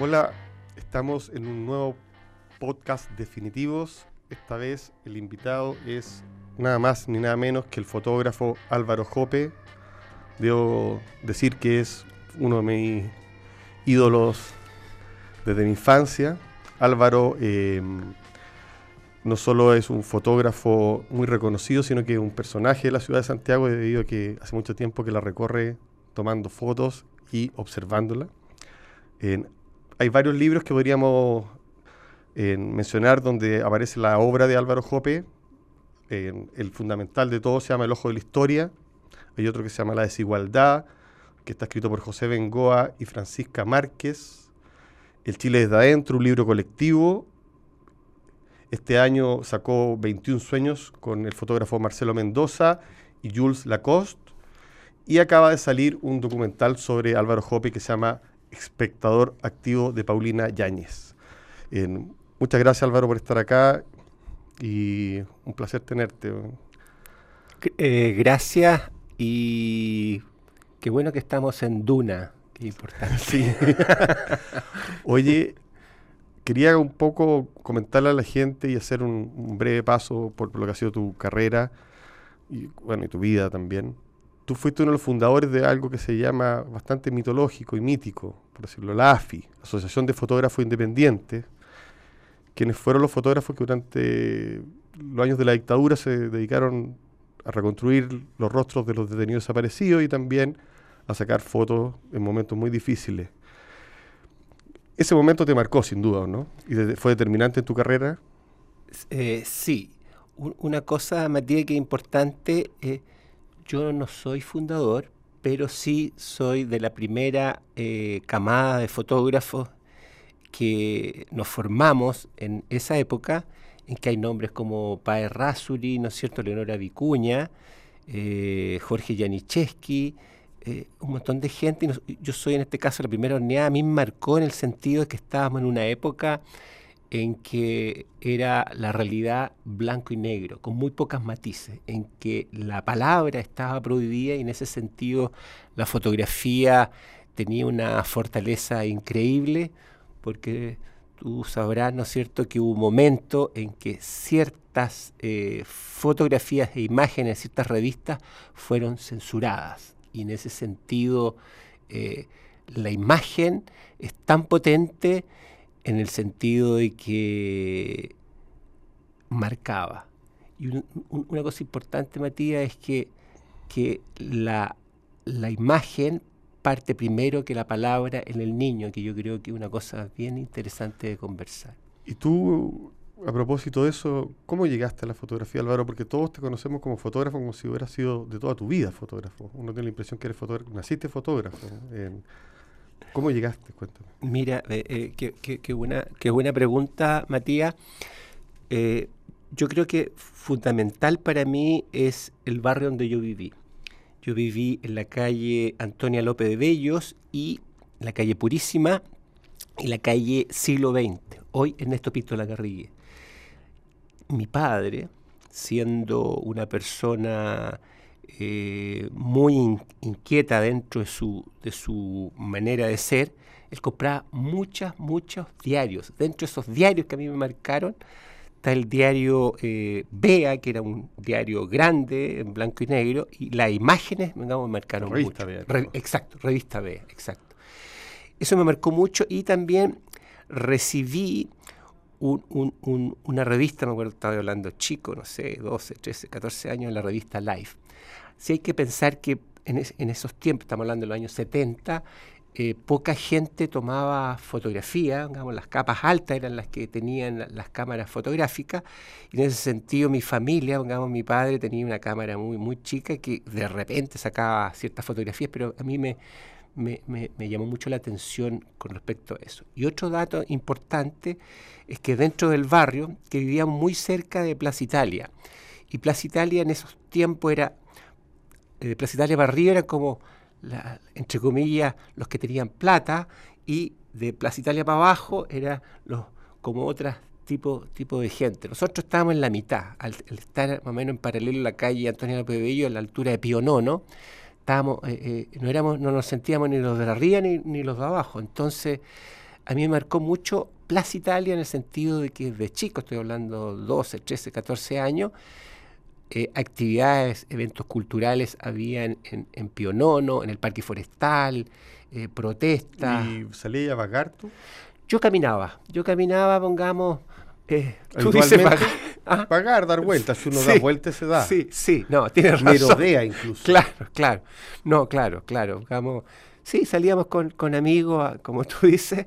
Hola, estamos en un nuevo podcast definitivos. Esta vez el invitado es nada más ni nada menos que el fotógrafo Álvaro Jope. Debo decir que es uno de mis ídolos desde mi infancia. Álvaro eh, no solo es un fotógrafo muy reconocido, sino que es un personaje de la ciudad de Santiago debido a que hace mucho tiempo que la recorre tomando fotos y observándola. Hay varios libros que podríamos eh, mencionar donde aparece la obra de Álvaro Jope. Eh, el fundamental de todo se llama El Ojo de la Historia. Hay otro que se llama La Desigualdad, que está escrito por José Bengoa y Francisca Márquez. El Chile desde adentro, un libro colectivo. Este año sacó 21 sueños con el fotógrafo Marcelo Mendoza y Jules Lacoste. Y acaba de salir un documental sobre Álvaro Jope que se llama espectador activo de Paulina Yáñez. Eh, muchas gracias Álvaro por estar acá y un placer tenerte. Eh, gracias y qué bueno que estamos en Duna, qué importante. Sí. Oye, quería un poco comentarle a la gente y hacer un, un breve paso por, por, lo que ha sido tu carrera y bueno, y tu vida también tú fuiste uno de los fundadores de algo que se llama bastante mitológico y mítico, por decirlo, la AFI, Asociación de Fotógrafos Independientes, quienes fueron los fotógrafos que durante los años de la dictadura se dedicaron a reconstruir los rostros de los detenidos desaparecidos y también a sacar fotos en momentos muy difíciles. Ese momento te marcó sin duda, ¿no? ¿Y fue determinante en tu carrera? Eh, sí. una cosa, Matías, que es importante, eh, yo no soy fundador, pero sí soy de la primera eh, camada de fotógrafos que nos formamos en esa época, en que hay nombres como Pae Rasuri, ¿no es cierto?, Leonora Vicuña, eh, Jorge Janiszewski, eh, un montón de gente. Y yo soy en este caso la primera horneada. A mí me marcó en el sentido de que estábamos en una época en que era la realidad blanco y negro, con muy pocas matices, en que la palabra estaba prohibida y en ese sentido la fotografía tenía una fortaleza increíble, porque tú sabrás, ¿no es cierto?, que hubo un momento en que ciertas eh, fotografías e imágenes ciertas revistas fueron censuradas. Y en ese sentido, eh, la imagen es tan potente en el sentido de que marcaba. Y una cosa importante, Matías, es que, que la, la, imagen parte primero que la palabra en el niño, que yo creo que es una cosa bien interesante de conversar. Y tú, a propósito de eso, ¿cómo llegaste a la fotografía, Álvaro? Porque todos te conocemos como fotógrafo, como si hubieras sido de toda tu vida fotógrafo. Uno tiene la impresión que eres fotógrafo, naciste fotógrafo. ¿Cómo llegaste? Cuéntame. Mira, eh, eh, qué, buena, qué buena pregunta, Matías. Eh, yo creo que fundamental para mí es el barrio donde yo viví. Yo viví en la calle Antonia López de Bellos y la calle Purísima y la calle Siglo XX, hoy Ernesto la Garrigue. Mi padre, siendo una persona eh, muy inquieta dentro de su, de su manera de ser, él compraba muchos, muchos diarios. Dentro de esos diarios que a mí me marcaron, está el diario eh, Bea, que era un diario grande, en blanco y negro, y las imágenes me marcaron revista mucho. Bea, exacto, revista Bea, exacto. Eso me marcó mucho y también recibí una revista, me acuerdo, estaba hablando chico, no sé, 12, 13, 14 años, en la revista Life si hay que pensar que en, esos tiempos, estamos hablando de los años 70, eh, poca gente tomaba fotografía, digamos, las capas altas eran las que tenían las cámaras fotográficas, y en ese sentido mi familia, digamos, mi padre tenía una cámara muy, muy chica que de repente sacaba ciertas fotografías, pero a mí me, me, me, llamó mucho la atención con respecto a eso. Y otro dato importante es que dentro del barrio, que vivíamos muy cerca de Plaza Italia, y Plaza Italia en esos tiempos era de Plaza Italia para arriba eran como, entre comillas, los que tenían plata y de Plaza Italia para abajo era los como otras tipo, tipo de gente. Nosotros estábamos en la mitad, al, estar más o menos en paralelo a la calle Antonio López Bello, a la altura de Pío Nono, estábamos, eh, eh, no, éramos, no nos sentíamos ni los de arriba ni, ni los de abajo. Entonces, a mí me marcó mucho Plaza Italia en el sentido de que de chico, estoy hablando 12, 13, 14 años, eh, actividades, eventos culturales había en, en, Pionono, en el Parque Forestal, eh, protestas. ¿Y salía a vagar tú? Yo caminaba, yo caminaba, pongamos... Eh, tú dices ¿Ah? pagar, dar vueltas, si uno da vueltas se da. Sí, sí, no, tienes razón. Merodea incluso. Claro, claro. No, claro, claro. Digamos, sí, salíamos con, con amigos, como tú dices,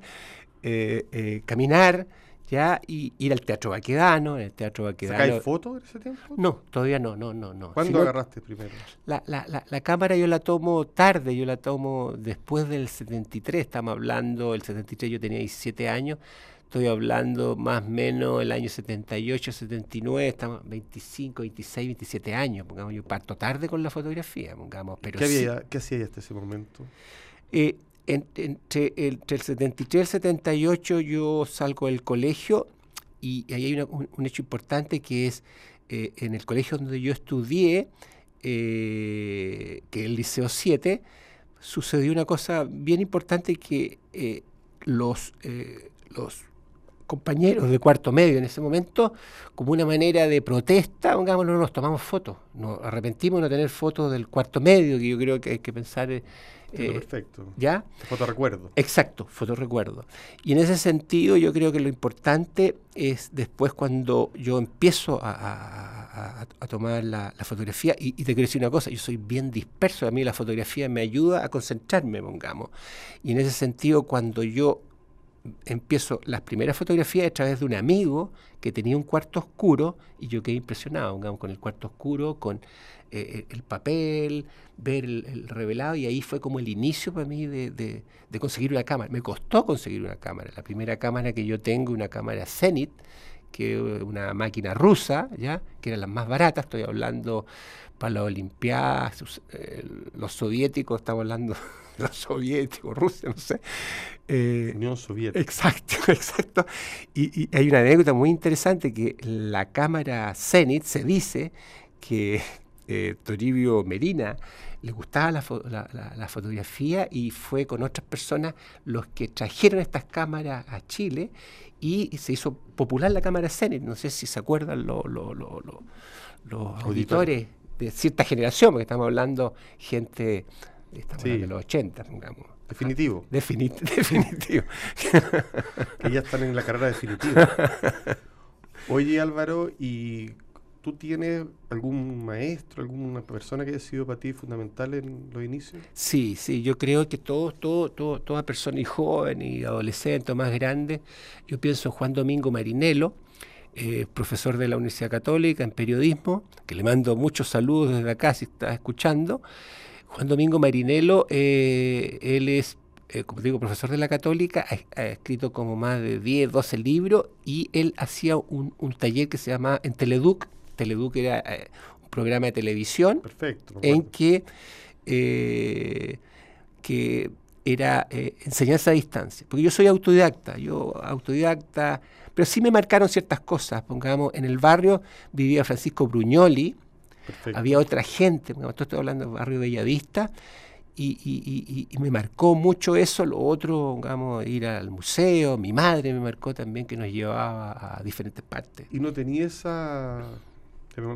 eh, caminar, ya, y ir al Teatro Baquedano, en el Teatro Baquedano. ¿Sacáis fotos en ese tiempo? No, todavía no, no, no. no. ¿Cuándo agarraste primero? La, la, la, la, cámara yo la tomo tarde, yo la tomo después del 73, estamos hablando, el 73 yo tenía 17 años, Estoy hablando más o menos el año 78, 79, estamos 25, 26, 27 años. Pongamos, yo parto tarde con la fotografía, pongamos. Pero ¿Qué, había, ¿qué hacía hasta ese momento? Eh, entre, el, 73 y el 78 yo salgo del colegio y ahí hay un, hecho importante que es eh, en el colegio donde yo estudié, eh, que es el Liceo 7, sucedió una cosa bien importante que los, los compañeros de cuarto medio en ese momento, como una manera de protesta, digamos, no nos tomamos fotos, nos arrepentimos de no tener fotos del cuarto medio, que yo creo que hay que pensar... Eh, perfecto. ¿Ya? Fotorecuerdo. Exacto, fotorecuerdo. Y en ese sentido yo creo que lo importante es después cuando yo empiezo a, tomar la, fotografía, y, te quiero decir una cosa, yo soy bien disperso, a mí la fotografía me ayuda a concentrarme, pongamos. Y en ese sentido cuando yo empiezo las primeras fotografías a través de un amigo que tenía un cuarto oscuro y yo quedé impresionado, con el cuarto oscuro, con eh, el papel, ver el, revelado y ahí fue como el inicio para mí de, conseguir una cámara. Me costó conseguir una cámara. La primera cámara que yo tengo, una cámara Zenit, que una máquina rusa, ¿ya? que era la más barata, estoy hablando para las Olimpiadas, eh, los soviéticos, estamos hablando los soviéticos, Rusia, no sé. Eh, Unión Soviética. Exacto, exacto. Y, hay una anécdota muy interesante que la cámara Zenit se dice que eh, Toribio Merina le gustaba la, fotografía y fue con otras personas los que trajeron estas cámaras a Chile y se hizo popular la cámara Zenit. No sé si se acuerdan los auditores de cierta generación, porque estamos hablando gente estamos de los 80, digamos. Definitivo. definitivo. que ya están en la carrera definitiva. Oye Álvaro, ¿y tú tienes algún maestro, alguna persona que haya sido para ti fundamental en los inicios? Sí, sí, yo creo que todo, todo, todo, toda persona y joven y adolescente o más grande, yo pienso en Juan Domingo Marinelo, eh, profesor de la Universidad Católica en periodismo, que le mando muchos saludos desde acá si está escuchando. Juan Domingo Marinelo, eh, él es, eh, como digo, profesor de la Católica, ha, escrito como más de 10, 12 libros y él hacía un, taller que se llama en Teleduc. Teleduc era un programa de televisión en que, que era enseñanza a distancia. Porque yo soy autodidacta, yo autodidacta pero sí me marcaron ciertas cosas. Pongamos, en el barrio vivía Francisco Bruñoli, había otra gente, estoy hablando del barrio Bellavista, y, y, y, me marcó mucho eso. Lo otro, digamos, ir al museo, mi madre me marcó también que nos llevaba a diferentes partes. ¿Y no tenía esa,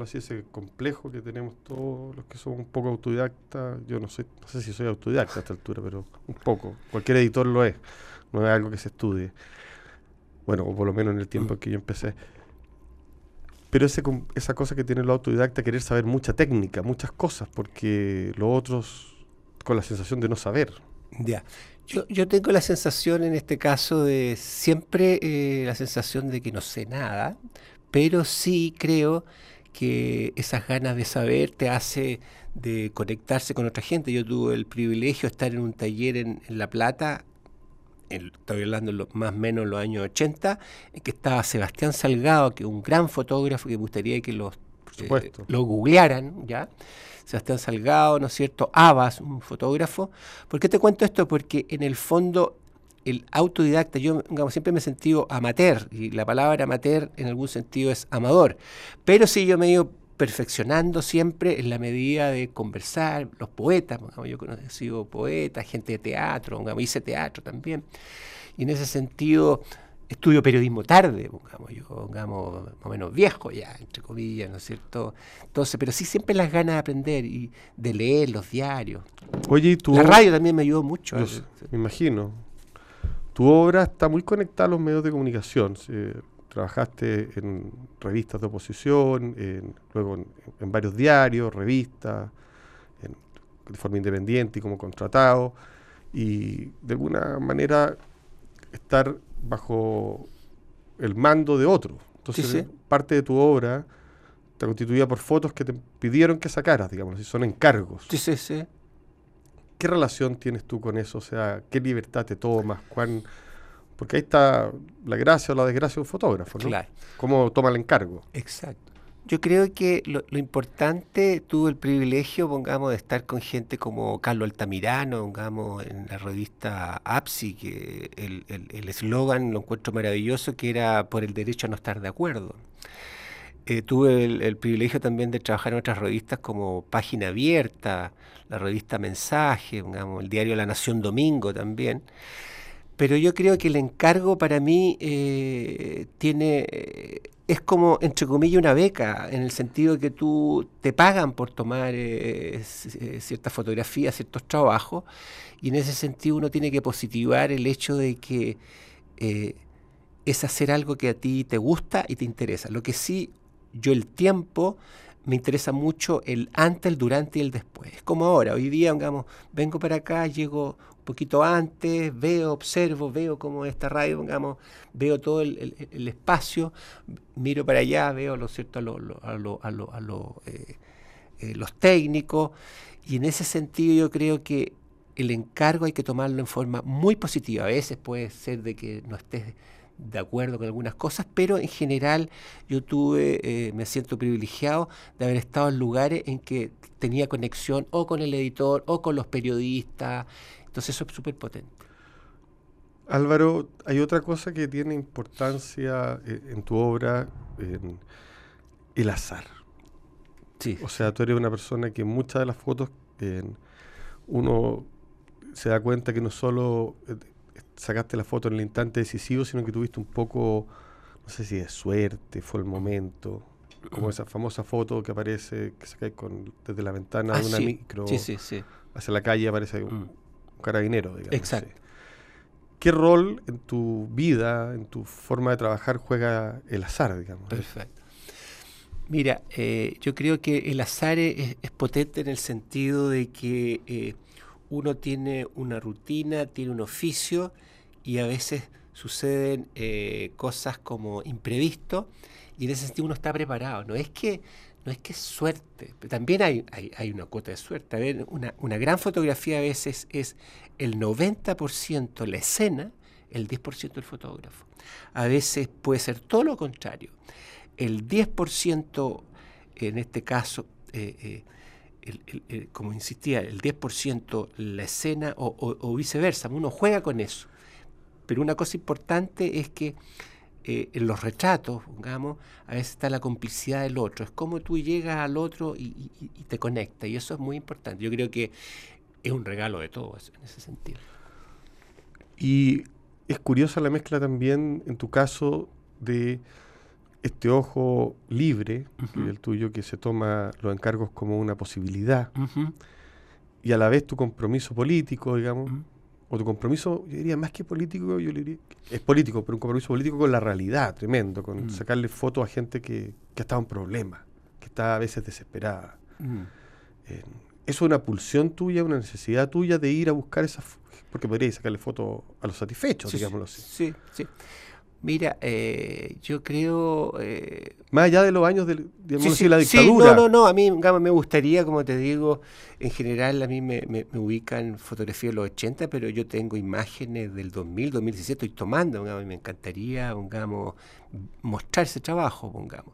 así, ese complejo que tenemos todos los que somos un poco autodidactas? Yo no sé, no sé si soy autodidacta a esta altura, pero un poco. Cualquier editor lo es, no es algo que se estudie. Bueno, o por lo menos en el tiempo en que yo empecé. Pero ese, esa cosa que tiene el autodidacta, querer saber mucha técnica, muchas cosas, porque los otros con la sensación de no saber. Ya. Yo, yo tengo la sensación en este caso de siempre eh, la sensación de que no sé nada, pero sí creo que esas ganas de saber te hace de conectarse con otra gente. Yo tuve el privilegio de estar en un taller en La Plata estoy hablando más o menos en los años 80, en que estaba Sebastián Salgado, que es un gran fotógrafo que me gustaría que los, eh, lo googlearan, ¿ya? Sebastián Salgado, ¿no es cierto? Abbas, un fotógrafo. ¿Por qué te cuento esto? Porque en el fondo el autodidacta, yo siempre me he sentido amateur, y la palabra amateur en algún sentido es amador, pero sí yo me he ido perfeccionando siempre en la medida de conversar, los poetas, yo he conocido poetas, gente de teatro, hice teatro también, Y en ese sentido, estudio periodismo tarde, pongamos yo, pongamos más o menos viejo ya, entre comillas, ¿no es cierto? Entonces, pero sí siempre las ganas de aprender y de leer los diarios. Oye, tú... La radio también me ayudó mucho. me imagino. Tu obra está muy conectada a los medios de comunicación. Trabajaste en revistas de oposición, luego en, varios diarios, revistas, de forma independiente y como contratado. Y de alguna manera estar bajo el mando de otro. Entonces, parte de tu obra está constituida por fotos que te pidieron que sacaras, digamos, y son encargos. Sí, sí, sí. ¿Qué relación tienes tú con eso? O sea, ¿qué libertad te tomas? ¿Cuán... Porque ahí está la gracia o la desgracia de un fotógrafo, ¿no? Claro. ¿Cómo toma el encargo? Exacto. Yo creo que lo, importante, tuvo el privilegio, pongamos, de estar con gente como Carlos Altamirano, pongamos, en la revista APSI, que el eslogan lo encuentro maravilloso, que era por el derecho a no estar de acuerdo. Eh, tuve el, privilegio también de trabajar en otras revistas como Página Abierta, la revista Mensaje, pongamos, el diario La Nación Domingo también. Pero yo creo que el encargo para mí eh, tiene es como, entre comillas, una beca, en el sentido que tú te pagan por tomar eh, eh, ciertas fotografías, ciertos trabajos, y en ese sentido uno tiene que positivar el hecho de que eh, es hacer algo que a ti te gusta y te interesa. Lo que sí, yo el tiempo me interesa mucho el antes, el durante y el después. Es como ahora, hoy día, digamos, vengo para acá, llego poquito antes, veo, observo, veo cómo esta radio, digamos, veo todo el, espacio, miro para allá, veo lo cierto a, lo, a, eh, eh, los técnicos, y en ese sentido yo creo que el encargo hay que tomarlo en forma muy positiva. A veces puede ser de que no estés de acuerdo con algunas cosas, pero en general yo tuve, eh, me siento privilegiado de haber estado en lugares en que tenía conexión o con el editor o con los periodistas, entonces eso es súper potente. Álvaro, hay otra cosa que tiene importancia eh, en tu obra, el azar. Sí. O sea, tú eres una persona que en muchas de las fotos uno se da cuenta que no solo eh, sacaste la foto en el instante decisivo, sino que tuviste un poco, no sé si de suerte, fue el momento, como esa famosa foto que aparece, que con, desde la ventana de ah, una micro hacia la calle, aparece un, mm carabinero, digamos. Exacto. ¿Qué rol en tu vida, en tu forma de trabajar, juega el azar, digamos? Perfecto. Mira, eh, yo creo que el azar es, potente en el sentido de que eh, uno tiene una rutina, tiene un oficio y a veces suceden eh, cosas como imprevisto y en ese sentido uno está preparado. No es que no es que es suerte, también hay, hay, una cuota de suerte. Ver, una, una, gran fotografía a veces es el 90% la escena, el 10% el fotógrafo. A veces puede ser todo lo contrario. El 10%, en este caso, eh, eh, como insistía, el 10% la escena o viceversa, uno juega con eso. Pero una cosa importante es que eh, en los retratos, digamos, a veces está la complicidad del otro. Es como tú llegas al otro y, te conectas. Y eso es muy importante. Yo creo que es un regalo de todos en ese sentido. Y es curiosa la mezcla también, en tu caso, de este ojo libre, el tuyo, que se toma los encargos como una posibilidad, y a la vez tu compromiso político, digamos, o tu compromiso, yo diría más que político, yo diría, es político, pero un compromiso político con la realidad, tremendo, con mm. sacarle fotos a gente que, que ha estado en problemas, que está a veces desesperada. Mm. Eh, ¿Eso es una pulsión tuya, una necesidad tuya de ir a buscar esas porque podrías sacarle fotos a los satisfechos, digámoslo así. Sí, sí. Mira, eh, yo creo... Eh, Más allá de los años de la dictadura. no, no, no, a mí me gustaría, como te digo, en general a mí me, me, ubican fotografías de los 80, pero yo tengo imágenes del 2000, 2017, estoy tomando, digamos, me encantaría, pongamos, mostrar ese trabajo, pongamos.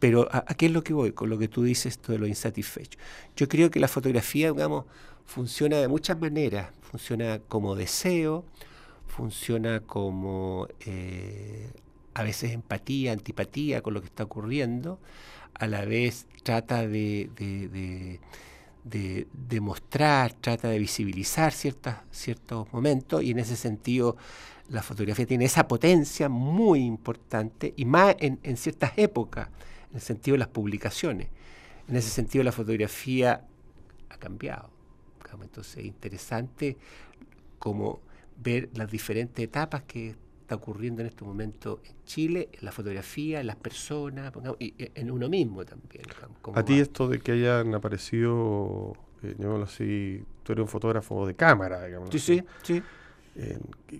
Pero ¿a, qué es lo que voy? Con lo que tú dices, esto de lo insatisfecho. Yo creo que la fotografía, digamos, funciona de muchas maneras. Funciona como deseo, funciona como eh, a veces empatía, antipatía con lo que está ocurriendo, a la vez trata de, de, de, mostrar, trata de visibilizar ciertas, ciertos momentos y en ese sentido la fotografía tiene esa potencia muy importante y más en, ciertas épocas, en el sentido de las publicaciones. En ese sentido la fotografía ha cambiado. Entonces es interesante como ver las diferentes etapas que está ocurriendo en este momento en Chile, en la fotografía, en las personas, y en uno mismo también. A ti esto de que hayan aparecido, eh, así, tú eres un fotógrafo de cámara, digamos. Sí, sí, sí.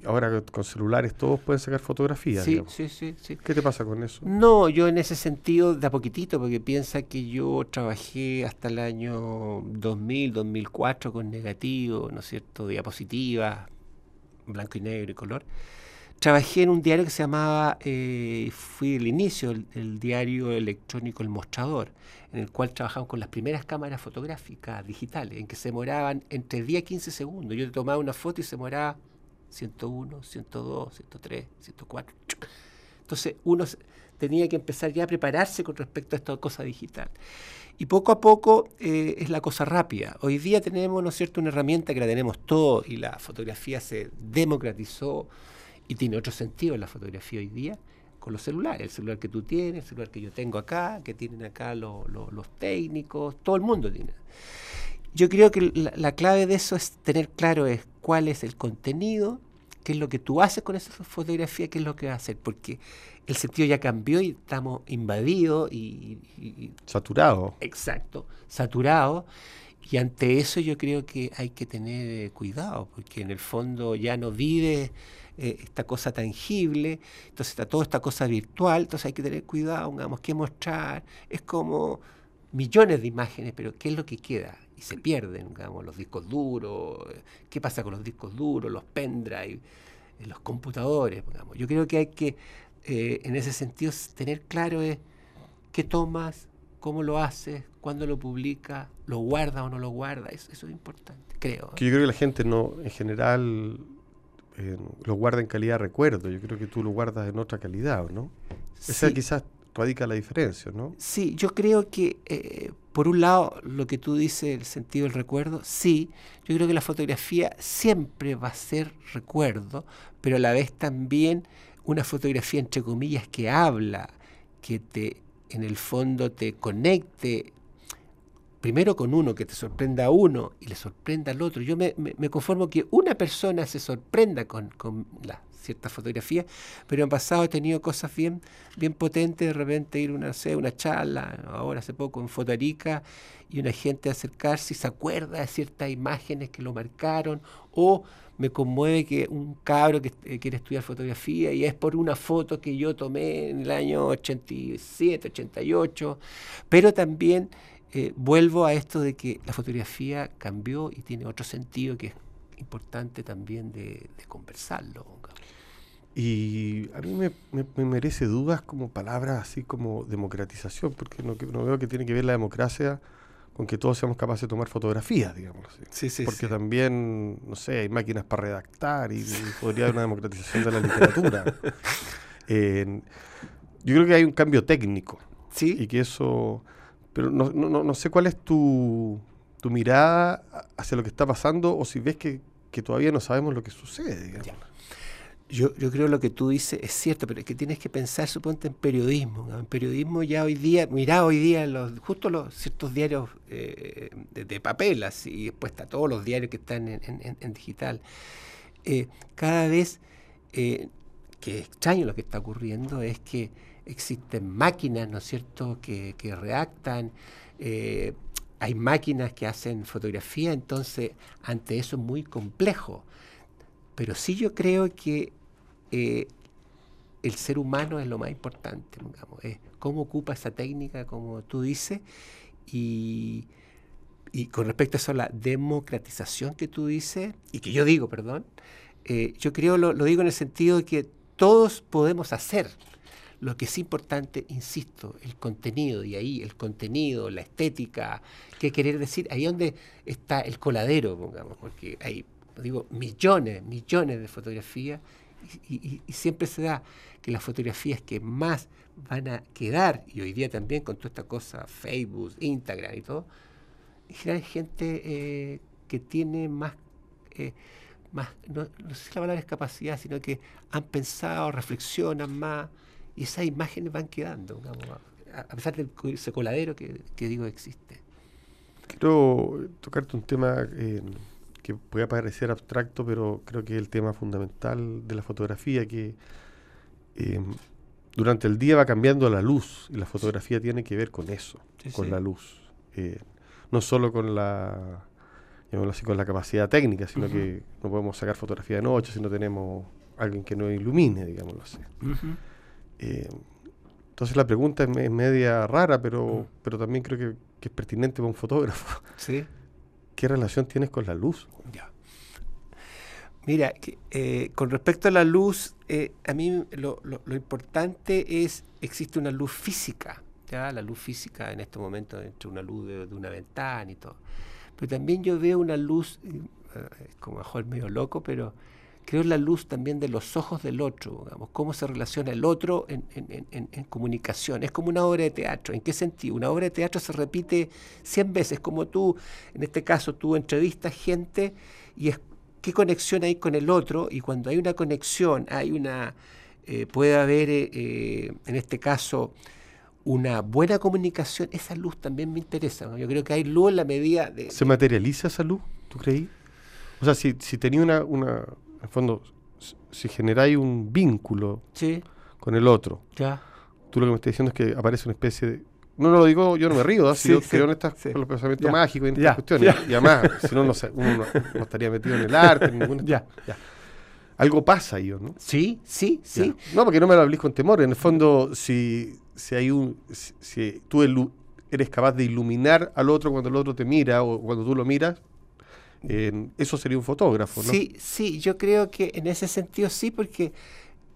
ahora con celulares todos pueden sacar fotografías. Sí, sí, sí, sí, ¿Qué te pasa con eso? No, yo en ese sentido de a poquitito, porque piensa que yo trabajé hasta el año 2000, 2004 con negativo, ¿no es cierto?, diapositivas, blanco y negro y color trabajé en un diario que se llamaba, eh, fui el inicio, el, diario electrónico El Mostrador, en el cual trabajamos con las primeras cámaras fotográficas digitales, en que se demoraban entre 10 y 15 segundos. Yo tomaba una foto y se demoraba 101, 102, 103, 104. Entonces uno tenía que empezar ya a prepararse con respecto a esta cosa digital. Y poco a poco eh, es la cosa rápida. Hoy día tenemos, ¿no cierto?, una herramienta que la tenemos todo y la fotografía se democratizó y tiene otro sentido la fotografía hoy día con los celulares, el celular que tú tienes, el celular que yo tengo acá, que tienen acá los técnicos, todo el mundo tiene. Yo creo que la, clave de eso es tener claro es cuál es el contenido, qué es lo que tú haces con esa fotografía, qué es lo que vas a hacer, porque el sentido ya cambió y estamos invadidos y... y saturados. Exacto, saturados. Y ante eso yo creo que hay que tener cuidado, porque en el fondo ya no vive eh, esta cosa tangible, entonces está toda esta cosa virtual, entonces hay que tener cuidado, digamos, qué mostrar, es como millones de imágenes, pero ¿qué es lo que queda? Y se pierden, digamos, los discos duros, qué pasa con los discos duros, los pendrive, eh, los computadores, digamos. Yo creo que hay que, eh, en ese sentido, tener claro es qué tomas, cómo lo haces, cuándo lo publicas, lo guarda o no lo guarda, eso, eso es importante, creo. Que yo creo que la gente no, en general, lo guarda en calidad de recuerdo. Yo creo que tú lo guardas en otra calidad, ¿no? Esa quizás radica la diferencia, ¿no? Sí, yo creo que, eh, por un lado, lo que tú dices, el sentido del recuerdo, sí, yo creo que la fotografía siempre va a ser recuerdo, pero a la vez también una fotografía, entre comillas, que habla, que te, en el fondo te conecte primero con uno, que te sorprenda a uno y le sorprenda al otro. Yo me, conformo que una persona se sorprenda con, con la cierta fotografía, pero en pasado he tenido cosas bien, bien potentes, de repente ir una, sé, una charla, ahora hace poco en Fotarica, y una gente acercarse y se acuerda de ciertas imágenes que lo marcaron, o me conmueve que un cabro que eh, quiere estudiar fotografía y es por una foto que yo tomé en el año 87, 88, pero también eh, vuelvo a esto de que la fotografía cambió y tiene otro sentido que es importante también de, conversarlo. Y a mí me, merece dudas como palabras así como democratización, porque no, no, veo que tiene que ver la democracia con que todos seamos capaces de tomar fotografías, digamos Sí, sí, porque también, no sé, hay máquinas para redactar y, podría haber una democratización de la literatura. yo creo que hay un cambio técnico. Sí. Y que eso pero no, no, no sé cuál es tu, tu, mirada hacia lo que está pasando o si ves que, que todavía no sabemos lo que sucede. Digamos. Yo, yo creo lo que tú dices es cierto, pero es que tienes que pensar, suponte, en periodismo. En periodismo ya hoy día, mira hoy día los, justo los ciertos diarios eh, de, papel, así, después está todos los diarios que están en, digital. Eh, cada vez, eh, que extraño lo que está ocurriendo, es que existen máquinas, ¿no es cierto?, que, que eh, hay máquinas que hacen fotografía, entonces ante eso es muy complejo. Pero sí yo creo que eh, el ser humano es lo más importante, digamos, es cómo ocupa esa técnica, como tú dices, y, y con respecto a eso, la democratización que tú dices, y que yo digo, perdón, eh, yo creo, lo, lo digo en el sentido de que todos podemos hacer, lo que es importante, insisto, el contenido, y ahí el contenido, la estética, qué querer decir, ahí donde está el coladero, pongamos, porque hay, digo, millones, millones de fotografías, y, siempre se da que las fotografías que más van a quedar, y hoy día también con toda esta cosa, Facebook, Instagram y todo, en general gente eh, que tiene más, eh, más no, sé si la palabra es capacidad, sino que han pensado, reflexionan más, y esas imágenes van quedando, a, pesar del ese coladero que, que digo existe. Quiero tocarte un tema que puede parecer abstracto, pero creo que es el tema fundamental de la fotografía, que durante el día va cambiando la luz y la fotografía tiene que ver con eso, con la luz. Eh, no solo con la así, con la capacidad técnica, sino que no podemos sacar fotografía de noche si no tenemos alguien que nos ilumine, digámoslo así. Eh, entonces la pregunta es, media rara, pero, pero también creo que, es pertinente para un fotógrafo. ¿Sí? ¿Qué relación tienes con la luz? Ya. Mira, eh, con respecto a la luz, eh, a mí lo, importante es, existe una luz física, ¿ya? la luz física en este momento entre una luz de, una ventana y todo. Pero también yo veo una luz, eh, como mejor medio loco, pero creo la luz también de los ojos del otro, digamos, cómo se relaciona el otro en, en, comunicación. Es como una obra de teatro. ¿En qué sentido? Una obra de teatro se repite 100 veces, como tú, en este caso, tú entrevistas gente y es qué conexión hay con el otro y cuando hay una conexión, hay una, eh, puede haber eh, eh, en este caso una buena comunicación, esa luz también me interesa. Yo creo que hay luz en la medida de... ¿Se materializa esa luz, tú creí? O sea, si, si tenía una, en fondo, si generáis un vínculo con el otro, ya. tú lo que me estás diciendo es que aparece una especie de, no, no lo digo, yo no me río, si yo creo en estas, los pensamientos mágicos y en estas cuestiones. Y además, si no, no, uno no, estaría metido en el arte, en ninguna. Ya, Algo pasa ahí, ¿no? Sí, sí, sí. No, porque no me lo hablís con temor. En el fondo, si, si hay un. Si, tú eres capaz de iluminar al otro cuando el otro te mira o cuando tú lo miras, eso sería un fotógrafo, ¿no? Sí, sí, yo creo que en ese sentido sí, porque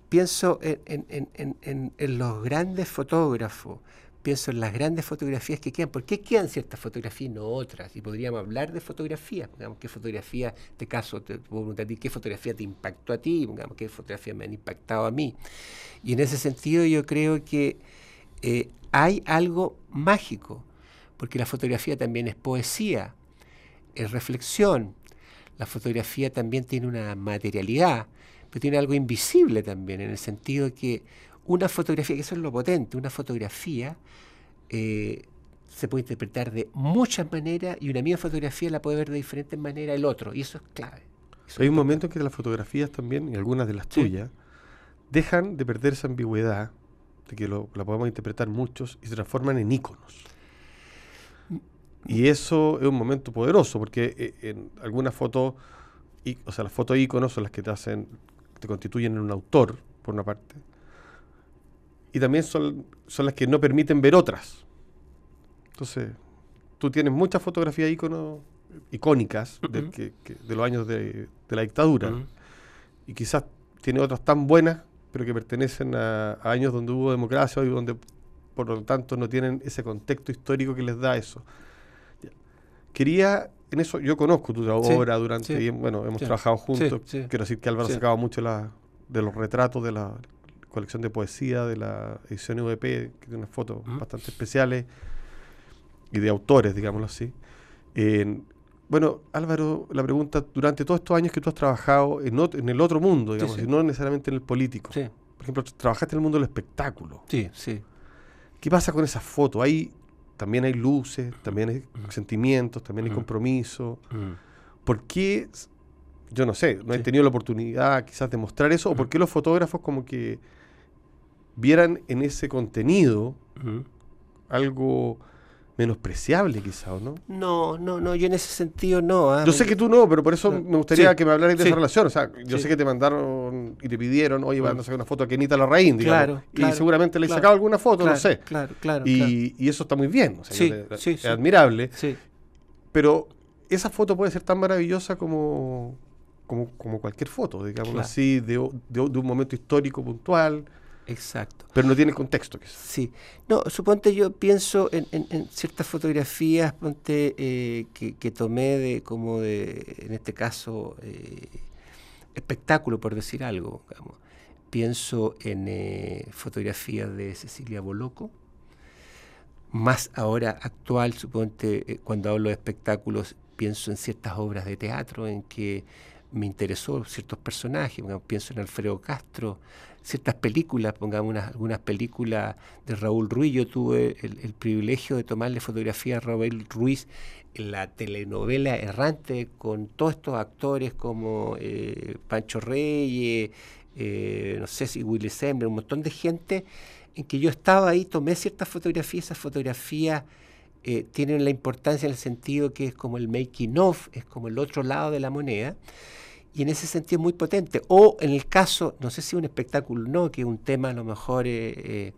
pienso en, en, en, en los grandes fotógrafos pienso en las grandes fotografías que quedan. ¿Por qué quedan ciertas fotografías y no otras? Y podríamos hablar de fotografía. Digamos, ¿Qué fotografía, este caso, te puedo preguntar a ti, qué fotografía te impactó a ti? Digamos, ¿Qué fotografía me han impactado a mí? Y en ese sentido yo creo que eh, hay algo mágico, porque la fotografía también es poesía, es reflexión. La fotografía también tiene una materialidad, pero tiene algo invisible también, en el sentido de que una fotografía, que eso es lo potente, una fotografía eh, se puede interpretar de muchas maneras y una misma fotografía la puede ver de diferentes maneras el otro, y eso es clave. Hay un momento en que las fotografías también, y algunas de las tuyas, dejan de perder esa ambigüedad, de que lo, la podemos interpretar muchos, y se transforman en íconos. Y eso es un momento poderoso, porque eh, en algunas fotos, o sea, las fotos íconos son las que te hacen, te constituyen en un autor, por una parte, y también son, son las que no permiten ver otras. Entonces, tú tienes muchas fotografías icónicas de, que, de, los años de, la dictadura. Y quizás tiene otras tan buenas, pero que pertenecen a, años donde hubo democracia y donde, por lo tanto, no tienen ese contexto histórico que les da eso. Quería, en eso, yo conozco tu obra durante, bueno, hemos trabajado juntos. Quiero decir que Álvaro sacaba mucho la, de los retratos de la colección de poesía de la edición UVP, que tiene unas fotos bastante especiales, y de autores, digámoslo así. bueno, Álvaro, la pregunta, durante todos estos años que tú has trabajado en, en el otro mundo, digamos, y no necesariamente en el político. Por ejemplo, trabajaste en el mundo del espectáculo. Sí, sí. ¿Qué pasa con esas fotos? Ahí también hay luces, también hay sentimientos, también hay compromiso. ¿Por qué yo no sé, no he tenido la oportunidad quizás de mostrar eso, o por qué los fotógrafos como que vieran en ese contenido algo menospreciable quizás, ¿no? No, no, no, yo en ese sentido no. ¿ah? Yo sé que tú no, pero por eso me gustaría que me hablaras de esa relación. O sea, yo sé que te mandaron y te pidieron, oye, van a sacar una foto a Kenita Larraín, digamos. Claro, y seguramente le he sacado alguna foto, no sé. Claro, claro. Y, y, eso está muy bien, o sea, es admirable. Pero esa foto puede ser tan maravillosa como, como, como cualquier foto, digamos así, de, de un momento histórico puntual Exacto. Pero no tiene contexto. Quizás. Sí. No, suponte yo pienso en, en, ciertas fotografías ponte, eh, que, tomé de como de, en este caso, eh, espectáculo, por decir algo. Pienso en eh, fotografías de Cecilia Boloco, más ahora actual, suponte, cuando hablo de espectáculos, pienso en ciertas obras de teatro en que me interesó ciertos personajes, pienso en Alfredo Castro, ciertas películas, pongamos algunas películas de Raúl Ruiz, yo tuve el, privilegio de tomarle fotografía a Raúl Ruiz en la telenovela Errante con todos estos actores como eh, Pancho Reyes, eh, no sé si Willy Semble, un montón de gente en que yo estaba ahí, tomé ciertas fotografías, esas fotografías eh, tienen la importancia en el sentido que es como el making of, es como el otro lado de la moneda, y en ese sentido es muy potente. O en el caso, no sé si un espectáculo no, que es un tema a lo mejor eh, eh,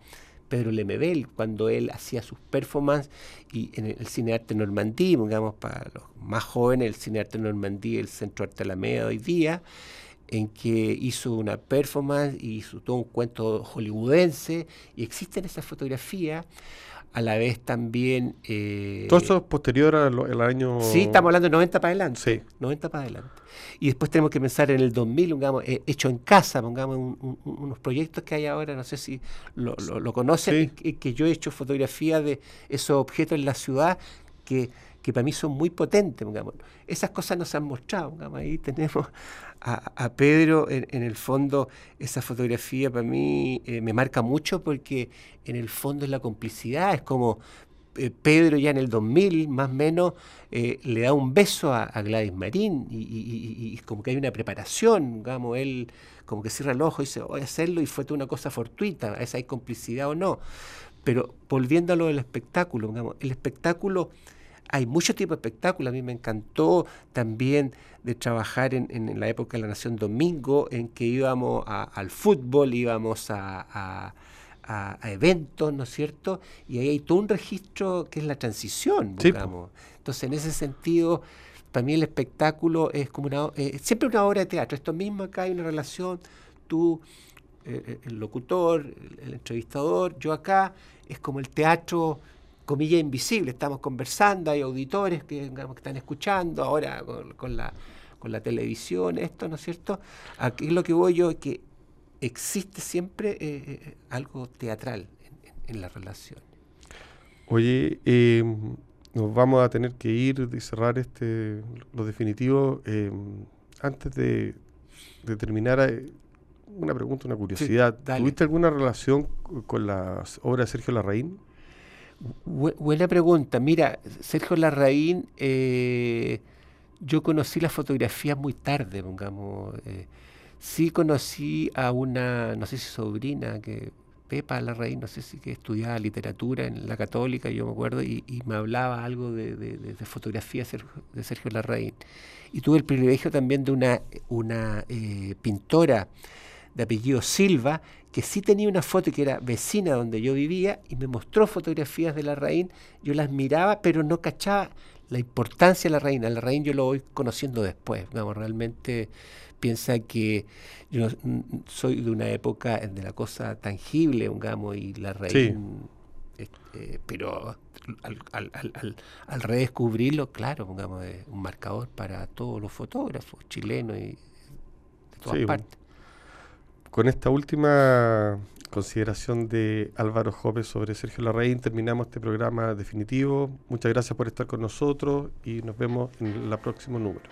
Pedro Lemebel, cuando él hacía sus performances, y en el Cine Arte Normandí, digamos, para los más jóvenes, el Cine Arte Normandí, el Centro Arte Alameda hoy día, en que hizo una performance y hizo todo un cuento hollywoodense y existen esas fotografías a la vez también... Eh, todo eso es posterior al, año... Sí, estamos hablando de 90 para adelante. Sí. 90 para adelante. Y después tenemos que pensar en el 2000, pongamos, eh, hecho en casa, pongamos unos proyectos que hay ahora, no sé si lo, lo, conocen, que yo he hecho fotografías de esos objetos en la ciudad que que para mí son muy potentes. Esas cosas nos han mostrado. Ahí tenemos a, Pedro, en, el fondo, esa fotografía para mí eh, me marca mucho porque en el fondo es la complicidad, es como eh, Pedro ya en el 2000, más o menos, eh, le da un beso a, Gladys Marín y, como que hay una preparación, digamos, él como que cierra el ojo y dice, voy a hacerlo y fue toda una cosa fortuita, esa hay complicidad o no. Pero volviendo a lo del espectáculo, digamos, el espectáculo hay muchos tipos de espectáculos. A mí me encantó también de trabajar en, la época de la Nación Domingo, en que íbamos al fútbol, íbamos a, eventos, ¿no es cierto? Y ahí hay todo un registro que es la transición, digamos. Entonces, en ese sentido, para mí el espectáculo es como una, eh, siempre una obra de teatro. Esto mismo acá hay una relación, tú, eh, eh, el locutor, el entrevistador, yo acá, es como el teatro comillas invisible, estamos conversando, hay auditores que, están escuchando ahora con, la, con la televisión, esto, ¿no es cierto? Aquí es lo que voy yo, que existe siempre eh, eh, algo teatral en, la relación. Oye, eh, nos vamos a tener que ir y cerrar este lo definitivo. antes de, terminar, una pregunta, una curiosidad. ¿Tuviste alguna relación con las obras de Sergio Larraín? Buena pregunta. Mira, Sergio Larraín, eh, yo conocí la fotografía muy tarde, pongamos. Eh, sí conocí a una, no sé si sobrina, que Pepa Larraín, no sé si que estudiaba literatura en la católica, yo me acuerdo, y, me hablaba algo de, de, fotografía de Sergio Larraín. Y tuve el privilegio también de una, una eh, pintora de apellido Silva, que sí tenía una foto que era vecina donde yo vivía y me mostró fotografías de la reina. Yo las miraba, pero no cachaba la importancia de la reina. La reina yo lo voy conociendo después. realmente piensa que yo soy de una época de la cosa tangible, digamos, y la reina... Este, pero al, al, al, redescubrirlo, claro, pongamos, un marcador para todos los fotógrafos chilenos y de todas partes. Con esta última consideración de Álvaro Jópez sobre Sergio Larraín terminamos este programa definitivo. Muchas gracias por estar con nosotros y nos vemos en el próximo número.